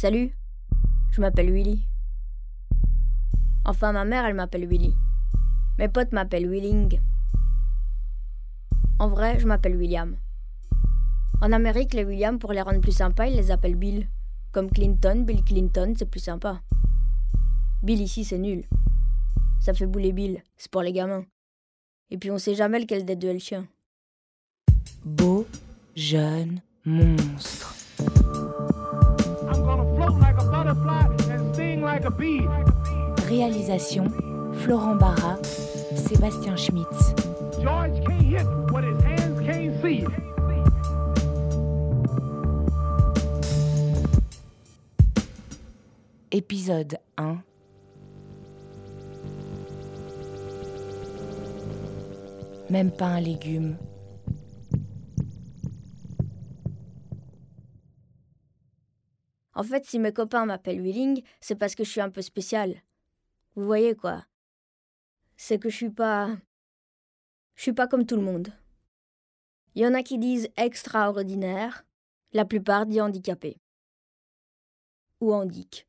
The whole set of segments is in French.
Salut, je m'appelle Willy. Enfin, ma mère, elle m'appelle Willy. Mes potes m'appellent Willing. En vrai, je m'appelle William. En Amérique, les William, pour les rendre plus sympas, ils les appellent Bill. Comme Clinton, Bill Clinton, c'est plus sympa. Bill ici, c'est nul. Ça fait bouler Bill, c'est pour les gamins. Et puis on sait jamais lequel des deux est le chien. Beau, jeune, monstre. Réalisation Florent Barra, Sébastien Schmitz. Épisode 1 Même pas un légume. En fait, si mes copains m'appellent Willing, c'est parce que je suis un peu spécial. Vous voyez quoi C'est que je suis pas. Je suis pas comme tout le monde. Il y en a qui disent extraordinaire, la plupart disent handicapé. Ou handic.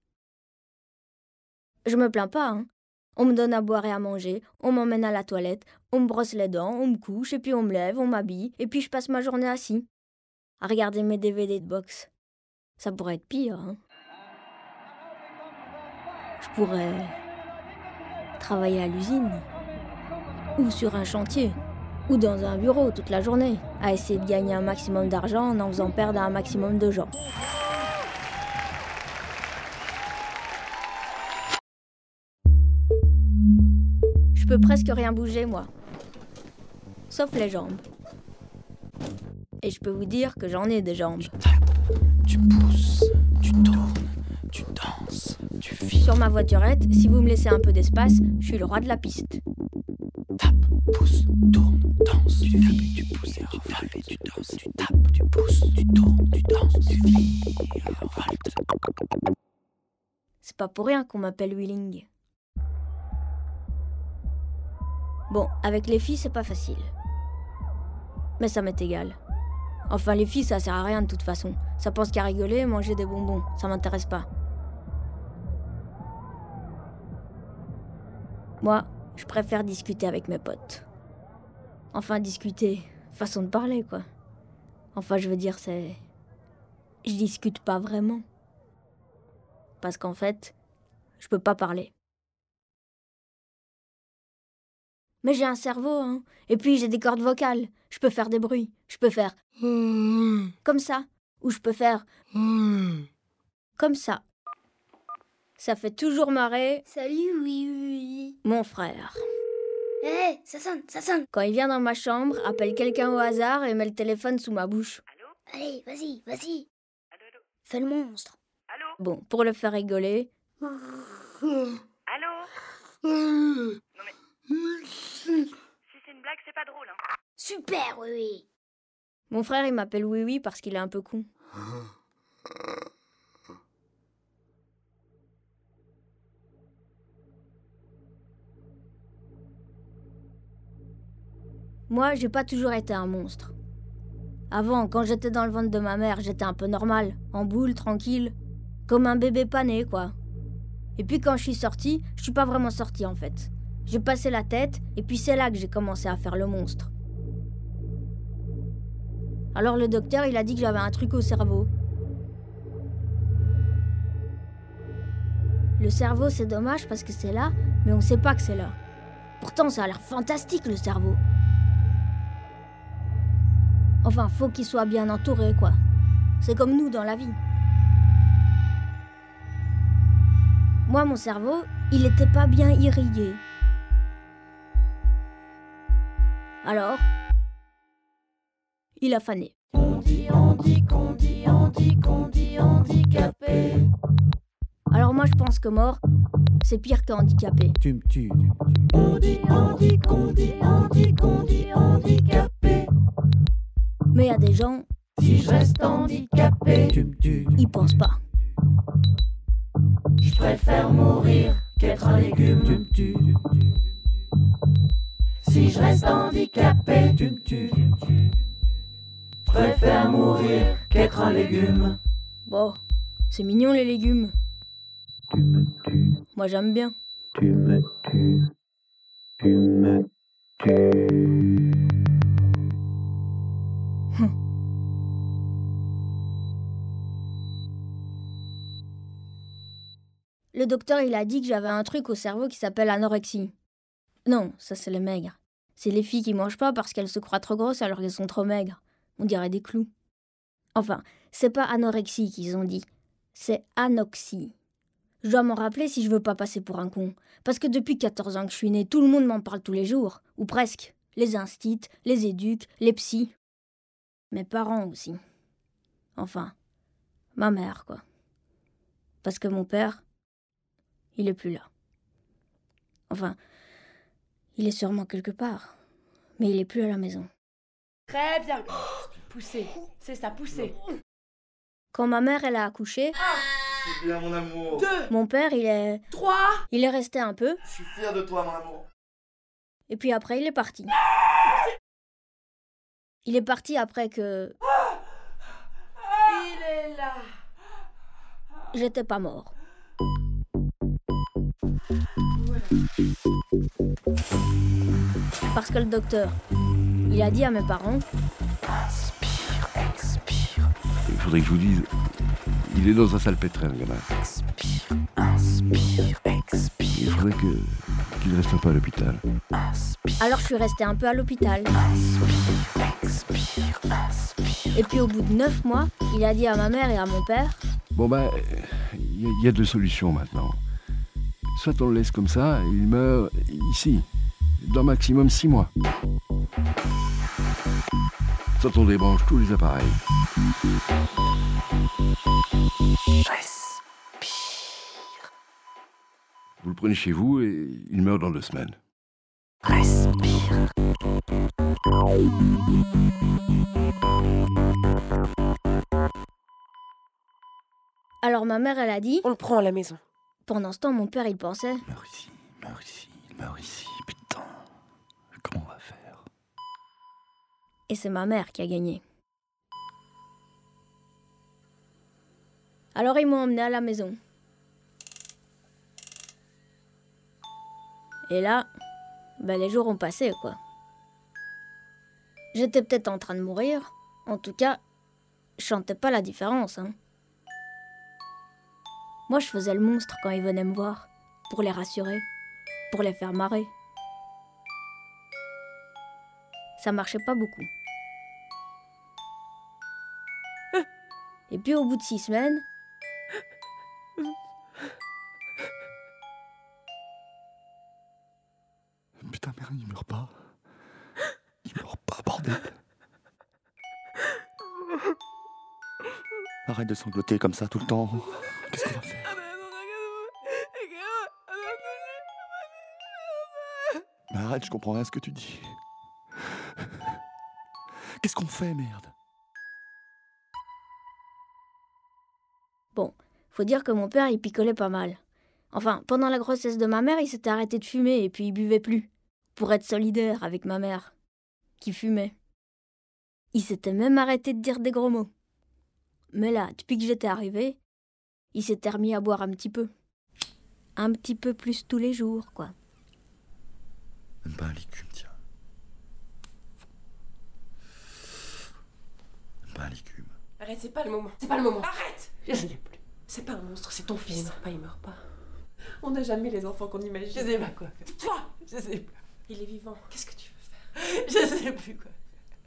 Je me plains pas, hein. On me donne à boire et à manger, on m'emmène à la toilette, on me brosse les dents, on me couche, et puis on me lève, on m'habille, et puis je passe ma journée assis, à regarder mes DVD de boxe. Ça pourrait être pire. Hein. Je pourrais travailler à l'usine, ou sur un chantier, ou dans un bureau toute la journée, à essayer de gagner un maximum d'argent en en faisant perdre un maximum de gens. Je peux presque rien bouger, moi. Sauf les jambes. Et je peux vous dire que j'en ai des jambes. Tu pousses, tu tournes, tu danses, tu vis. Sur ma voiturette, si vous me laissez un peu d'espace, je suis le roi de la piste. Tape, pousse, tourne, danse, tu vis. Tu pousses, tu tapes, tu danses, tu tapes, tu pousses, tu tournes, tu danses, tu vis. C'est pas pour rien qu'on m'appelle Willing. Bon, avec les filles, c'est pas facile. Mais ça m'est égal. Enfin, les filles, ça sert à rien de toute façon. Ça pense qu'à rigoler et manger des bonbons. Ça m'intéresse pas. Moi, je préfère discuter avec mes potes. Enfin, discuter. Façon de parler, quoi. Enfin, je veux dire, c'est. Je discute pas vraiment. Parce qu'en fait, je peux pas parler. Mais j'ai un cerveau, hein. Et puis j'ai des cordes vocales. Je peux faire des bruits. Je peux faire comme ça. Ou je peux faire comme ça. Ça fait toujours marrer Salut, oui, oui, oui. mon frère. Hé, ça sonne, ça sonne. Quand il vient dans ma chambre, appelle quelqu'un au hasard et met le téléphone sous ma bouche. Allez, vas-y, vas-y. Fais le monstre. Bon, pour le faire rigoler, Allô Non mais. Si c'est une blague, c'est pas drôle, hein. Oui. mon frère il m'appelle Oui Oui parce qu'il est un peu con. Moi, j'ai pas toujours été un monstre. Avant, quand j'étais dans le ventre de ma mère, j'étais un peu normal, en boule, tranquille, comme un bébé pané, quoi. Et puis quand je suis sortie, je suis pas vraiment sortie en fait. J'ai passé la tête, et puis c'est là que j'ai commencé à faire le monstre. Alors le docteur, il a dit que j'avais un truc au cerveau. Le cerveau, c'est dommage parce que c'est là, mais on sait pas que c'est là. Pourtant, ça a l'air fantastique le cerveau. Enfin, faut qu'il soit bien entouré, quoi. C'est comme nous dans la vie. Moi, mon cerveau, il était pas bien irrigué. Alors, il a fané. On dit, on dit, qu'on dit, on dit, qu'on dit handicapé. Alors moi, je pense que mort, c'est pire que handicapé. Tu me tues. On dit, on dit, qu'on dit, on dit, qu'on dit handicapé. Mais il y a des gens, Si je reste handicapé, Tu me tues. ils pensent pas. je préfère mourir qu'être un Tu légume. me tues. Si je reste handicapé, Tu me tues. Je préfère mourir qu'être un légume. Bon, C'est mignon les légumes. Tu me tues, Moi j'aime bien. tu me tues, tu me tues. Le docteur, il a dit que j'avais un truc au cerveau qui s'appelle anorexie. Non, ça c'est les maigres. C'est les filles qui mangent pas parce qu'elles se croient trop grosses alors qu'elles sont trop maigres. On dirait des clous. Enfin, c'est pas anorexie qu'ils ont dit. C'est anoxie. Je dois m'en rappeler si je veux pas passer pour un con. Parce que depuis 14 ans que je suis née, tout le monde m'en parle tous les jours. Ou presque. Les instits, les éduques, les psys. Mes parents aussi. Enfin, ma mère, quoi. Parce que mon père, il est plus là. Enfin, il est sûrement quelque part, mais il est plus à la maison. Très bien. Poussez. C'est ça, poussez. Quand ma mère elle a accouché, C'est bien mon amour. Deux, mon père il est trois. il est resté un peu Je suis fier de toi mon amour. et puis après il est parti. Il est parti après que Il est là. j'étais pas mort. Parce que le docteur, il a dit à mes parents. Il faudrait que je vous dise, il est dans un salpêtrin, le gamin. Inspire, inspire, expire. Il faudrait que qu'il reste un peu à l'hôpital. Inspire, alors je suis restée un peu à l'hôpital. expire, inspire. Et puis au bout de neuf mois, il a dit à ma mère et à mon père, Bon ben, il y, a- il y a deux solutions maintenant. Soit on le laisse comme ça, et il meurt ici, dans maximum six mois. Soit on débranche tous les appareils. Vous le prenez chez vous et il meurt dans deux semaines. alors ma mère elle a dit, On le prend à la maison. pendant ce temps mon père il pensait, Il meurt ici, il meurt ici, il meurt ici. Putain, comment on va faire et c'est ma mère qui a gagné. Alors ils m'ont emmené à la maison. Et là, ben les jours ont passé, quoi. J'étais peut-être en train de mourir. En tout cas, je sentais pas la différence. Hein. Moi, je faisais le monstre quand ils venaient me voir, pour les rassurer, pour les faire marrer. Ça marchait pas beaucoup. Et puis au bout de six semaines, Putain, merde, il meurt pas. Il meurt pas, bordel. Arrête de sangloter comme ça tout le temps. Qu'est-ce qu'on va faire? Mais arrête, je comprends rien à ce que tu dis. Qu'est-ce qu'on fait, merde? Faut dire que mon père il picolait pas mal. Enfin, pendant la grossesse de ma mère, il s'était arrêté de fumer et puis il buvait plus. Pour être solidaire avec ma mère, qui fumait. Il s'était même arrêté de dire des gros mots. Mais là, depuis que j'étais arrivée, il s'était remis à boire un petit peu. Un petit peu plus tous les jours, quoi. Même pas un licume, tiens. Même pas un licume. Arrête, c'est pas le moment. C'est pas le moment. Arrête. C'est pas un monstre, c'est ton fils. Il meurt pas, il meurt pas. On n'a jamais les enfants qu'on imagine. Je sais pas quoi faire. Toi Je sais plus. Il est vivant. Qu'est-ce que tu veux faire? Je sais plus quoi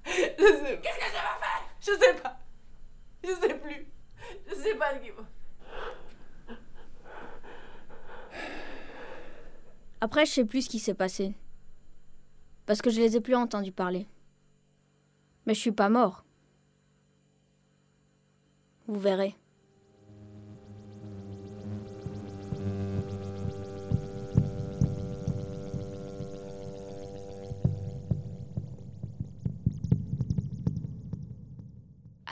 faire. Je sais Qu'est-ce que tu vas faire? Je sais pas. Je sais plus. Je sais pas ce qu'il faut. Après, je sais plus ce qui s'est passé. Parce que je les ai plus entendus parler. Mais je suis pas mort. Vous verrez.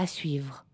À suivre.